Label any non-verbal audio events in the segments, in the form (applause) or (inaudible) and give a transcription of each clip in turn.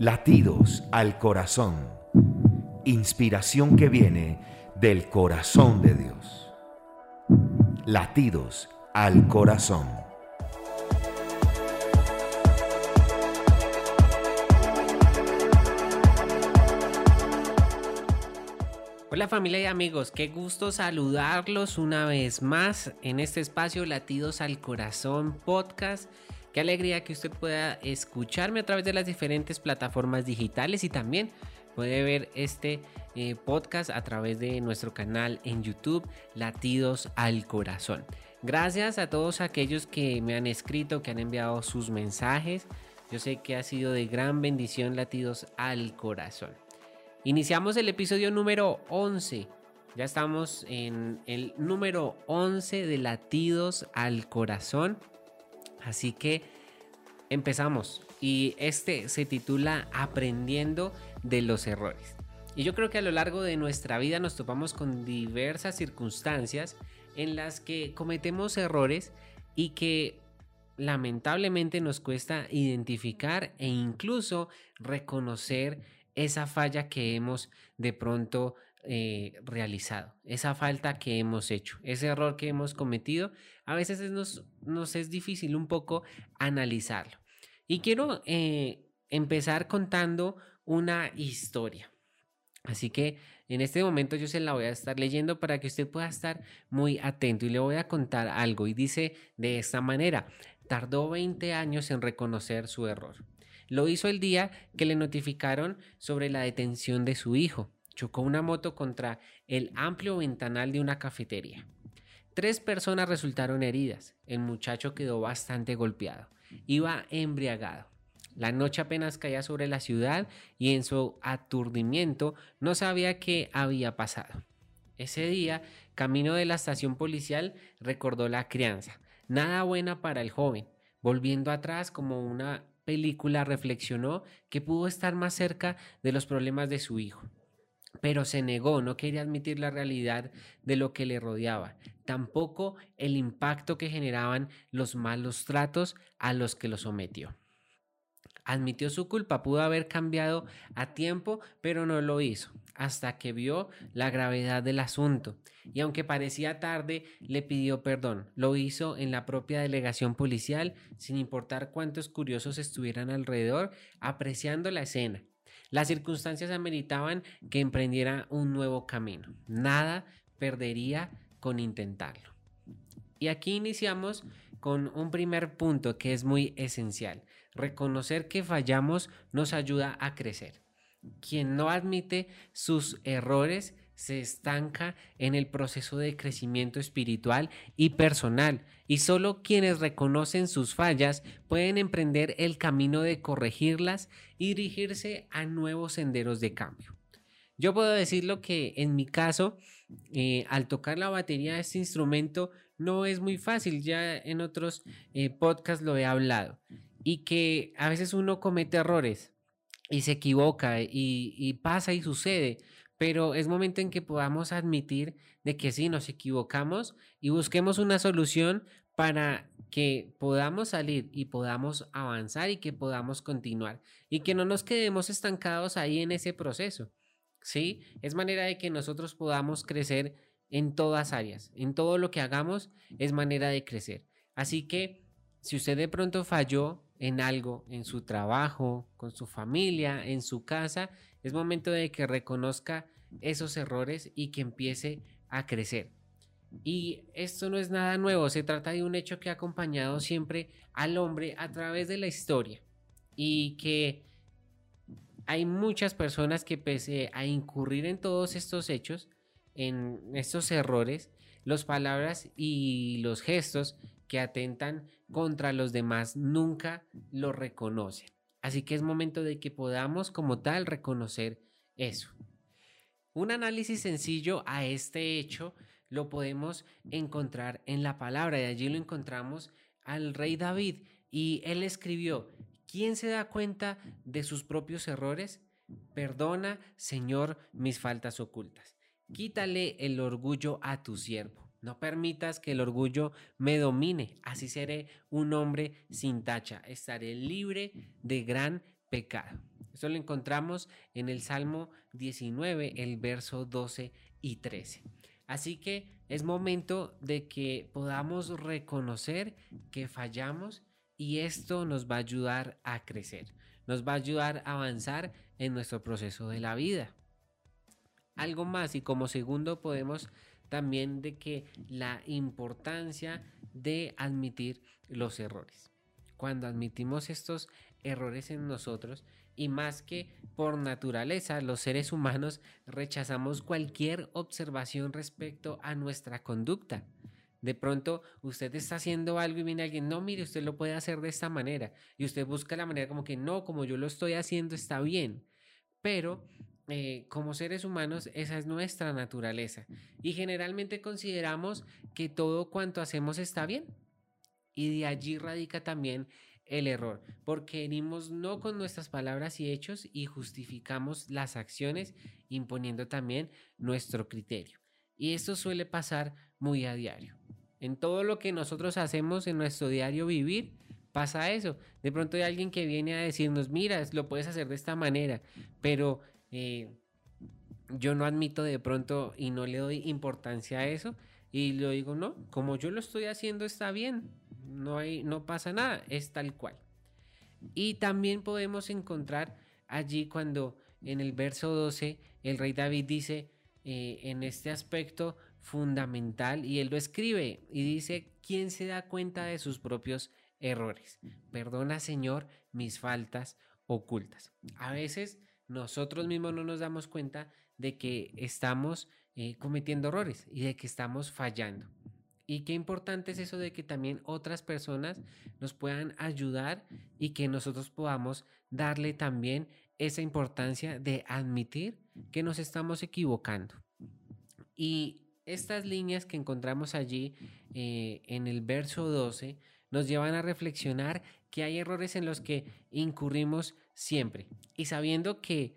Latidos al corazón. Inspiración que viene del corazón de Dios. Latidos al corazón. Hola familia y amigos, qué gusto saludarlos una vez más en este espacio Latidos al Corazón podcast. Alegría que usted pueda escucharme a través de las diferentes plataformas digitales y también puede ver este eh, podcast a través de nuestro canal en YouTube Latidos al Corazón. Gracias a todos aquellos que me han escrito, que han enviado sus mensajes. Yo sé que ha sido de gran bendición Latidos al Corazón. Iniciamos el episodio número 11. Ya estamos en el número 11 de Latidos al Corazón. Así que empezamos. Y este se titula Aprendiendo de los errores. Y yo creo que a lo largo de nuestra vida nos topamos con diversas circunstancias en las que cometemos errores y que lamentablemente nos cuesta identificar e incluso reconocer esa falla que hemos de pronto eh, realizado, esa falta que hemos hecho, ese error que hemos cometido, a veces nos, nos es difícil un poco analizarlo. Y quiero eh, empezar contando una historia. Así que en este momento yo se la voy a estar leyendo para que usted pueda estar muy atento y le voy a contar algo. Y dice de esta manera, tardó 20 años en reconocer su error. Lo hizo el día que le notificaron sobre la detención de su hijo chocó una moto contra el amplio ventanal de una cafetería. Tres personas resultaron heridas. El muchacho quedó bastante golpeado. Iba embriagado. La noche apenas caía sobre la ciudad y en su aturdimiento no sabía qué había pasado. Ese día, camino de la estación policial, recordó la crianza. Nada buena para el joven. Volviendo atrás como una película, reflexionó que pudo estar más cerca de los problemas de su hijo pero se negó, no quería admitir la realidad de lo que le rodeaba, tampoco el impacto que generaban los malos tratos a los que lo sometió. Admitió su culpa, pudo haber cambiado a tiempo, pero no lo hizo, hasta que vio la gravedad del asunto. Y aunque parecía tarde, le pidió perdón. Lo hizo en la propia delegación policial, sin importar cuántos curiosos estuvieran alrededor, apreciando la escena. Las circunstancias ameritaban que emprendiera un nuevo camino. Nada perdería con intentarlo. Y aquí iniciamos con un primer punto que es muy esencial. Reconocer que fallamos nos ayuda a crecer. Quien no admite sus errores se estanca en el proceso de crecimiento espiritual y personal, y solo quienes reconocen sus fallas pueden emprender el camino de corregirlas y dirigirse a nuevos senderos de cambio. Yo puedo decirlo que en mi caso, eh, al tocar la batería de este instrumento, no es muy fácil, ya en otros eh, podcasts lo he hablado, y que a veces uno comete errores y se equivoca y pasa y sucede, pero es momento en que podamos admitir de que sí, nos equivocamos y busquemos una solución para que podamos salir y podamos avanzar y que podamos continuar y que no nos quedemos estancados ahí en ese proceso. ¿Sí? Es manera de que nosotros podamos crecer en todas áreas, en todo lo que hagamos es manera de crecer. Así que si usted de pronto falló en algo, en su trabajo, con su familia, en su casa, es momento de que reconozca esos errores y que empiece a crecer. Y esto no es nada nuevo, se trata de un hecho que ha acompañado siempre al hombre a través de la historia y que hay muchas personas que pese a incurrir en todos estos hechos, en estos errores, las palabras y los gestos que atentan contra los demás nunca lo reconocen. Así que es momento de que podamos como tal reconocer eso. Un análisis sencillo a este hecho lo podemos encontrar en la palabra y allí lo encontramos al rey David y él escribió, ¿quién se da cuenta de sus propios errores? Perdona, Señor, mis faltas ocultas. Quítale el orgullo a tu siervo. No permitas que el orgullo me domine. Así seré un hombre sin tacha. Estaré libre de gran pecado. Esto lo encontramos en el Salmo 19, el verso 12 y 13. Así que es momento de que podamos reconocer que fallamos y esto nos va a ayudar a crecer, nos va a ayudar a avanzar en nuestro proceso de la vida. Algo más y como segundo podemos también de que la importancia de admitir los errores. Cuando admitimos estos errores en nosotros y más que por naturaleza los seres humanos rechazamos cualquier observación respecto a nuestra conducta. De pronto usted está haciendo algo y viene alguien, no, mire, usted lo puede hacer de esta manera. Y usted busca la manera como que no, como yo lo estoy haciendo está bien. Pero eh, como seres humanos esa es nuestra naturaleza. Y generalmente consideramos que todo cuanto hacemos está bien. Y de allí radica también el error, porque venimos no con nuestras palabras y hechos y justificamos las acciones imponiendo también nuestro criterio. Y esto suele pasar muy a diario. En todo lo que nosotros hacemos en nuestro diario vivir, pasa eso. De pronto hay alguien que viene a decirnos, mira, lo puedes hacer de esta manera, pero eh, yo no admito de pronto y no le doy importancia a eso y lo digo, no, como yo lo estoy haciendo está bien, no, hay, no pasa nada, es tal cual. Y también podemos encontrar allí cuando en el verso 12 el rey David dice eh, en este aspecto fundamental y él lo escribe y dice, ¿quién se da cuenta de sus propios errores? Perdona Señor mis faltas ocultas. A veces nosotros mismos no nos damos cuenta de que estamos eh, cometiendo errores y de que estamos fallando. Y qué importante es eso de que también otras personas nos puedan ayudar y que nosotros podamos darle también esa importancia de admitir que nos estamos equivocando. Y estas líneas que encontramos allí eh, en el verso 12 nos llevan a reflexionar que hay errores en los que incurrimos siempre. Y sabiendo que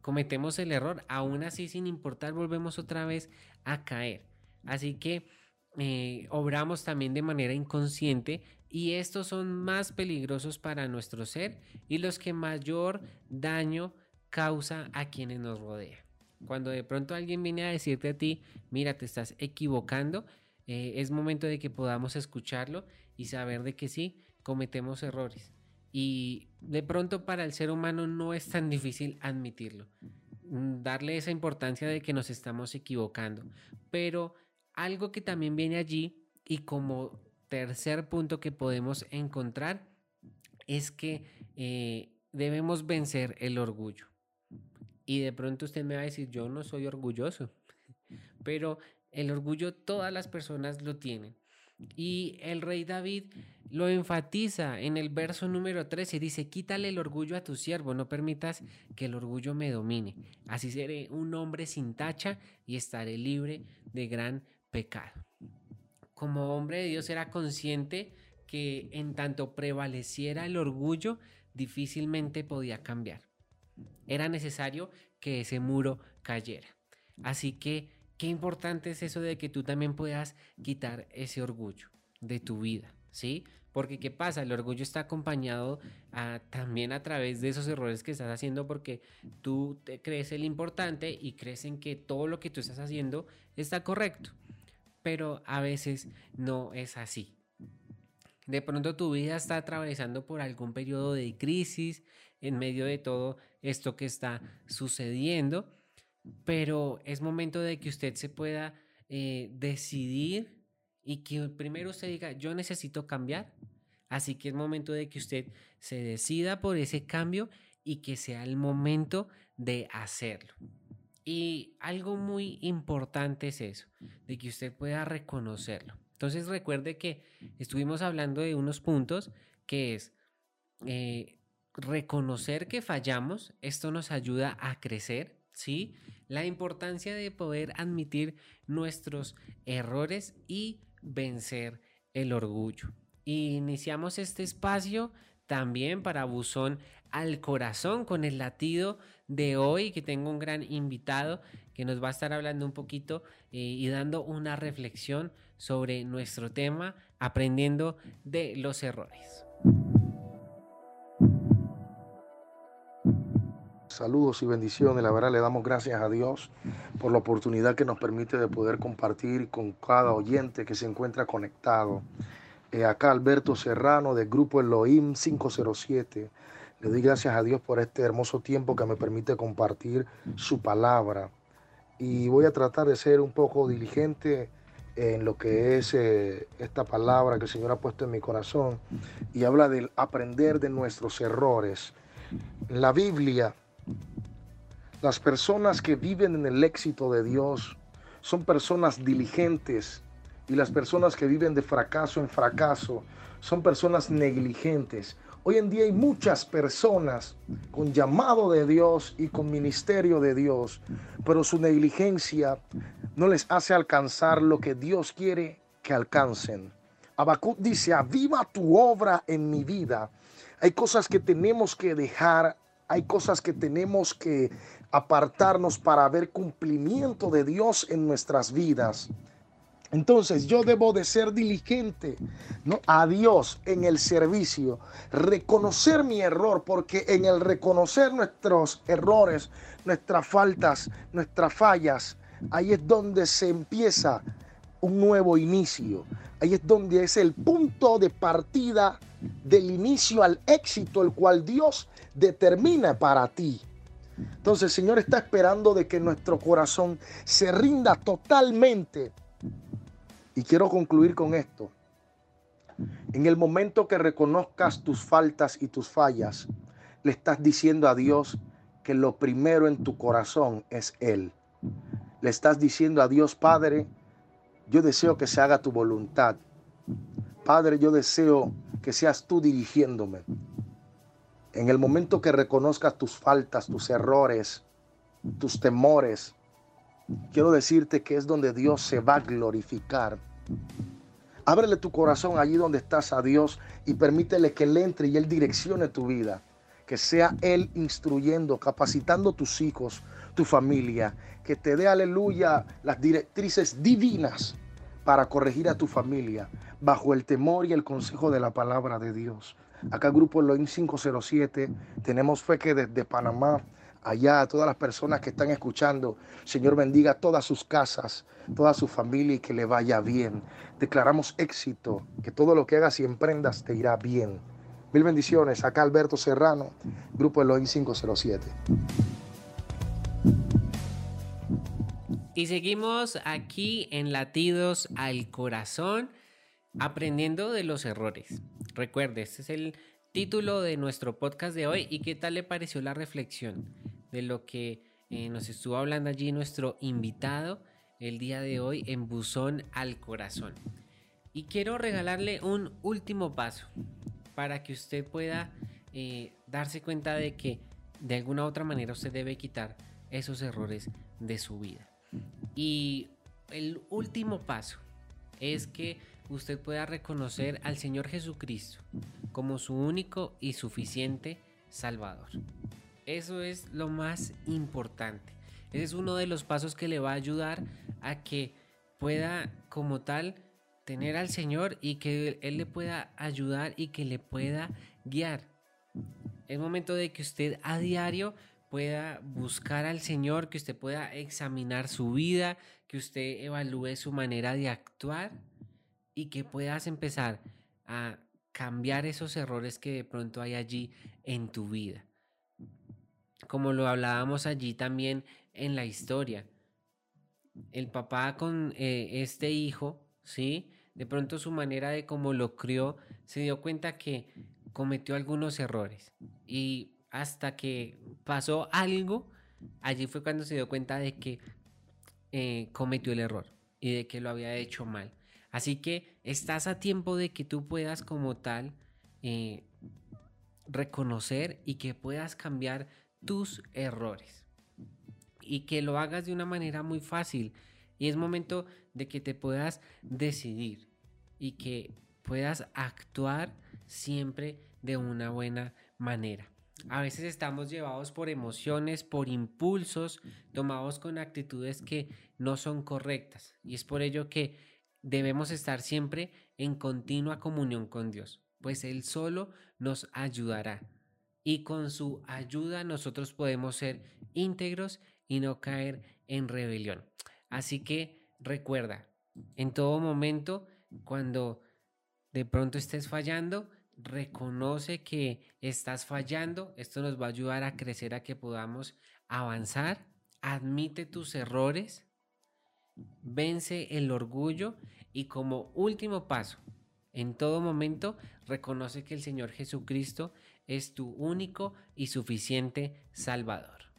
cometemos el error, aún así sin importar volvemos otra vez a caer. Así que eh, obramos también de manera inconsciente y estos son más peligrosos para nuestro ser y los que mayor daño causa a quienes nos rodean. Cuando de pronto alguien viene a decirte a ti, mira, te estás equivocando, eh, es momento de que podamos escucharlo y saber de que sí, cometemos errores. Y de pronto para el ser humano no es tan difícil admitirlo, darle esa importancia de que nos estamos equivocando. Pero algo que también viene allí y como tercer punto que podemos encontrar es que eh, debemos vencer el orgullo. Y de pronto usted me va a decir, yo no soy orgulloso, (laughs) pero el orgullo todas las personas lo tienen. Y el rey David lo enfatiza en el verso número 13. Dice, quítale el orgullo a tu siervo, no permitas que el orgullo me domine. Así seré un hombre sin tacha y estaré libre de gran pecado. Como hombre de Dios era consciente que en tanto prevaleciera el orgullo, difícilmente podía cambiar. Era necesario que ese muro cayera. Así que Qué importante es eso de que tú también puedas quitar ese orgullo de tu vida, ¿sí? Porque ¿qué pasa? El orgullo está acompañado también a través de esos errores que estás haciendo porque tú te crees el importante y crees en que todo lo que tú estás haciendo está correcto. Pero a veces no es así. De pronto tu vida está atravesando por algún periodo de crisis en medio de todo esto que está sucediendo pero es momento de que usted se pueda eh, decidir y que primero usted diga, yo necesito cambiar. Así que es momento de que usted se decida por ese cambio y que sea el momento de hacerlo. Y algo muy importante es eso, de que usted pueda reconocerlo. Entonces recuerde que estuvimos hablando de unos puntos que es eh, reconocer que fallamos, esto nos ayuda a crecer, ¿sí? La importancia de poder admitir nuestros errores y vencer el orgullo. iniciamos este espacio también para Buzón al Corazón con el latido de hoy, que tengo un gran invitado que nos va a estar hablando un poquito eh, y dando una reflexión sobre nuestro tema, aprendiendo de los errores. Saludos y bendiciones. La verdad le damos gracias a Dios por la oportunidad que nos permite de poder compartir con cada oyente que se encuentra conectado. Eh, acá Alberto Serrano del grupo Elohim 507. Le doy gracias a Dios por este hermoso tiempo que me permite compartir su palabra. Y voy a tratar de ser un poco diligente en lo que es eh, esta palabra que el Señor ha puesto en mi corazón y habla del aprender de nuestros errores. La Biblia, las personas que viven en el éxito de Dios son personas diligentes y las personas que viven de fracaso en fracaso son personas negligentes. Hoy en día hay muchas personas con llamado de Dios y con ministerio de Dios, pero su negligencia no les hace alcanzar lo que Dios quiere que alcancen. Habacuc dice, aviva tu obra en mi vida. Hay cosas que tenemos que dejar, hay cosas que tenemos que apartarnos para ver cumplimiento de Dios en nuestras vidas. Entonces yo debo de ser diligente ¿no? a Dios en el servicio, reconocer mi error, porque en el reconocer nuestros errores, nuestras faltas, nuestras fallas, ahí es donde se empieza un nuevo inicio. Ahí es donde es el punto de partida del inicio al éxito, el cual Dios determina para ti. Entonces el Señor está esperando de que nuestro corazón se rinda totalmente. Y quiero concluir con esto. En el momento que reconozcas tus faltas y tus fallas, le estás diciendo a Dios que lo primero en tu corazón es Él le estás diciendo a Dios, Padre, yo deseo que se haga tu voluntad. Padre, yo deseo que seas tú dirigiéndome. En el momento que reconozcas tus faltas, tus errores, tus temores, quiero decirte que es donde Dios se va a glorificar. Ábrele tu corazón allí donde estás a Dios y permítele que Él entre y Él direccione tu vida. Que sea Él instruyendo, capacitando tus hijos, tu familia, que te dé, aleluya, las directrices divinas para corregir a tu familia bajo el temor y el consejo de la palabra de Dios. Acá Grupo Elohim 507, tenemos fe que desde Panamá, allá, a todas las personas que están escuchando, Señor bendiga todas sus casas, toda su familia y que le vaya bien. Declaramos éxito, que todo lo que hagas y emprendas te irá bien. Mil bendiciones. Acá Alberto Serrano, Grupo Elohim 507. Y seguimos aquí en Latidos al Corazón, aprendiendo de los errores. Recuerde, este es el título de nuestro podcast de hoy. ¿Y qué tal le pareció la reflexión de lo que eh, nos estuvo hablando allí nuestro invitado el día de hoy en Buzón al Corazón? Y quiero regalarle un último paso para que usted pueda eh, darse cuenta de que de alguna u otra manera usted debe quitar esos errores de su vida. Y el último paso es que usted pueda reconocer al Señor Jesucristo como su único y suficiente Salvador. Eso es lo más importante. Ese es uno de los pasos que le va a ayudar a que pueda como tal tener al Señor y que Él le pueda ayudar y que le pueda guiar. Es momento de que usted a diario pueda buscar al Señor, que usted pueda examinar su vida, que usted evalúe su manera de actuar y que puedas empezar a cambiar esos errores que de pronto hay allí en tu vida. Como lo hablábamos allí también en la historia. El papá con eh, este hijo, ¿sí? De pronto su manera de cómo lo crió, se dio cuenta que cometió algunos errores y hasta que pasó algo, allí fue cuando se dio cuenta de que eh, cometió el error y de que lo había hecho mal. Así que estás a tiempo de que tú puedas como tal eh, reconocer y que puedas cambiar tus errores. Y que lo hagas de una manera muy fácil. Y es momento de que te puedas decidir y que puedas actuar siempre de una buena manera. A veces estamos llevados por emociones, por impulsos, tomados con actitudes que no son correctas. Y es por ello que debemos estar siempre en continua comunión con Dios, pues Él solo nos ayudará. y con su ayuda nosotros podemos ser íntegros y no caer en rebelión. Así que recuerda, en todo momento, cuando de pronto estés fallando, reconoce que estás fallando. Esto nos va a ayudar a crecer, a que podamos avanzar. Admite tus errores, vence el orgullo y como último paso, en todo momento, reconoce que el Señor Jesucristo es tu único y suficiente Salvador.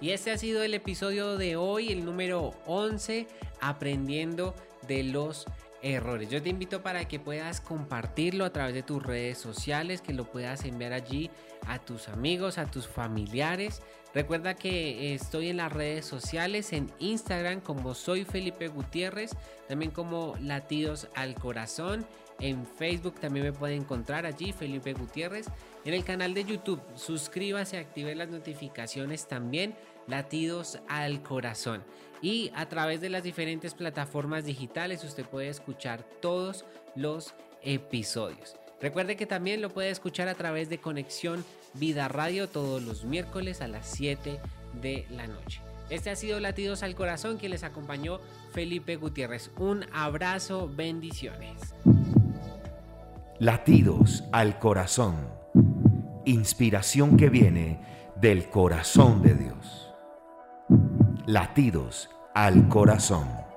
Y este ha sido el episodio de hoy, el número 11, aprendiendo de los errores. Yo te invito para que puedas compartirlo a través de tus redes sociales, que lo puedas enviar allí a tus amigos, a tus familiares. Recuerda que estoy en las redes sociales, en Instagram como soy Felipe Gutiérrez, también como Latidos al Corazón. En Facebook también me pueden encontrar allí, Felipe Gutiérrez. En el canal de YouTube, suscríbase, active las notificaciones también, Latidos al Corazón. Y a través de las diferentes plataformas digitales usted puede escuchar todos los episodios. Recuerde que también lo puede escuchar a través de Conexión Vida Radio todos los miércoles a las 7 de la noche. Este ha sido Latidos al Corazón, quien les acompañó Felipe Gutiérrez. Un abrazo, bendiciones. Latidos al Corazón. Inspiración que viene del corazón de Dios. Latidos al Corazón.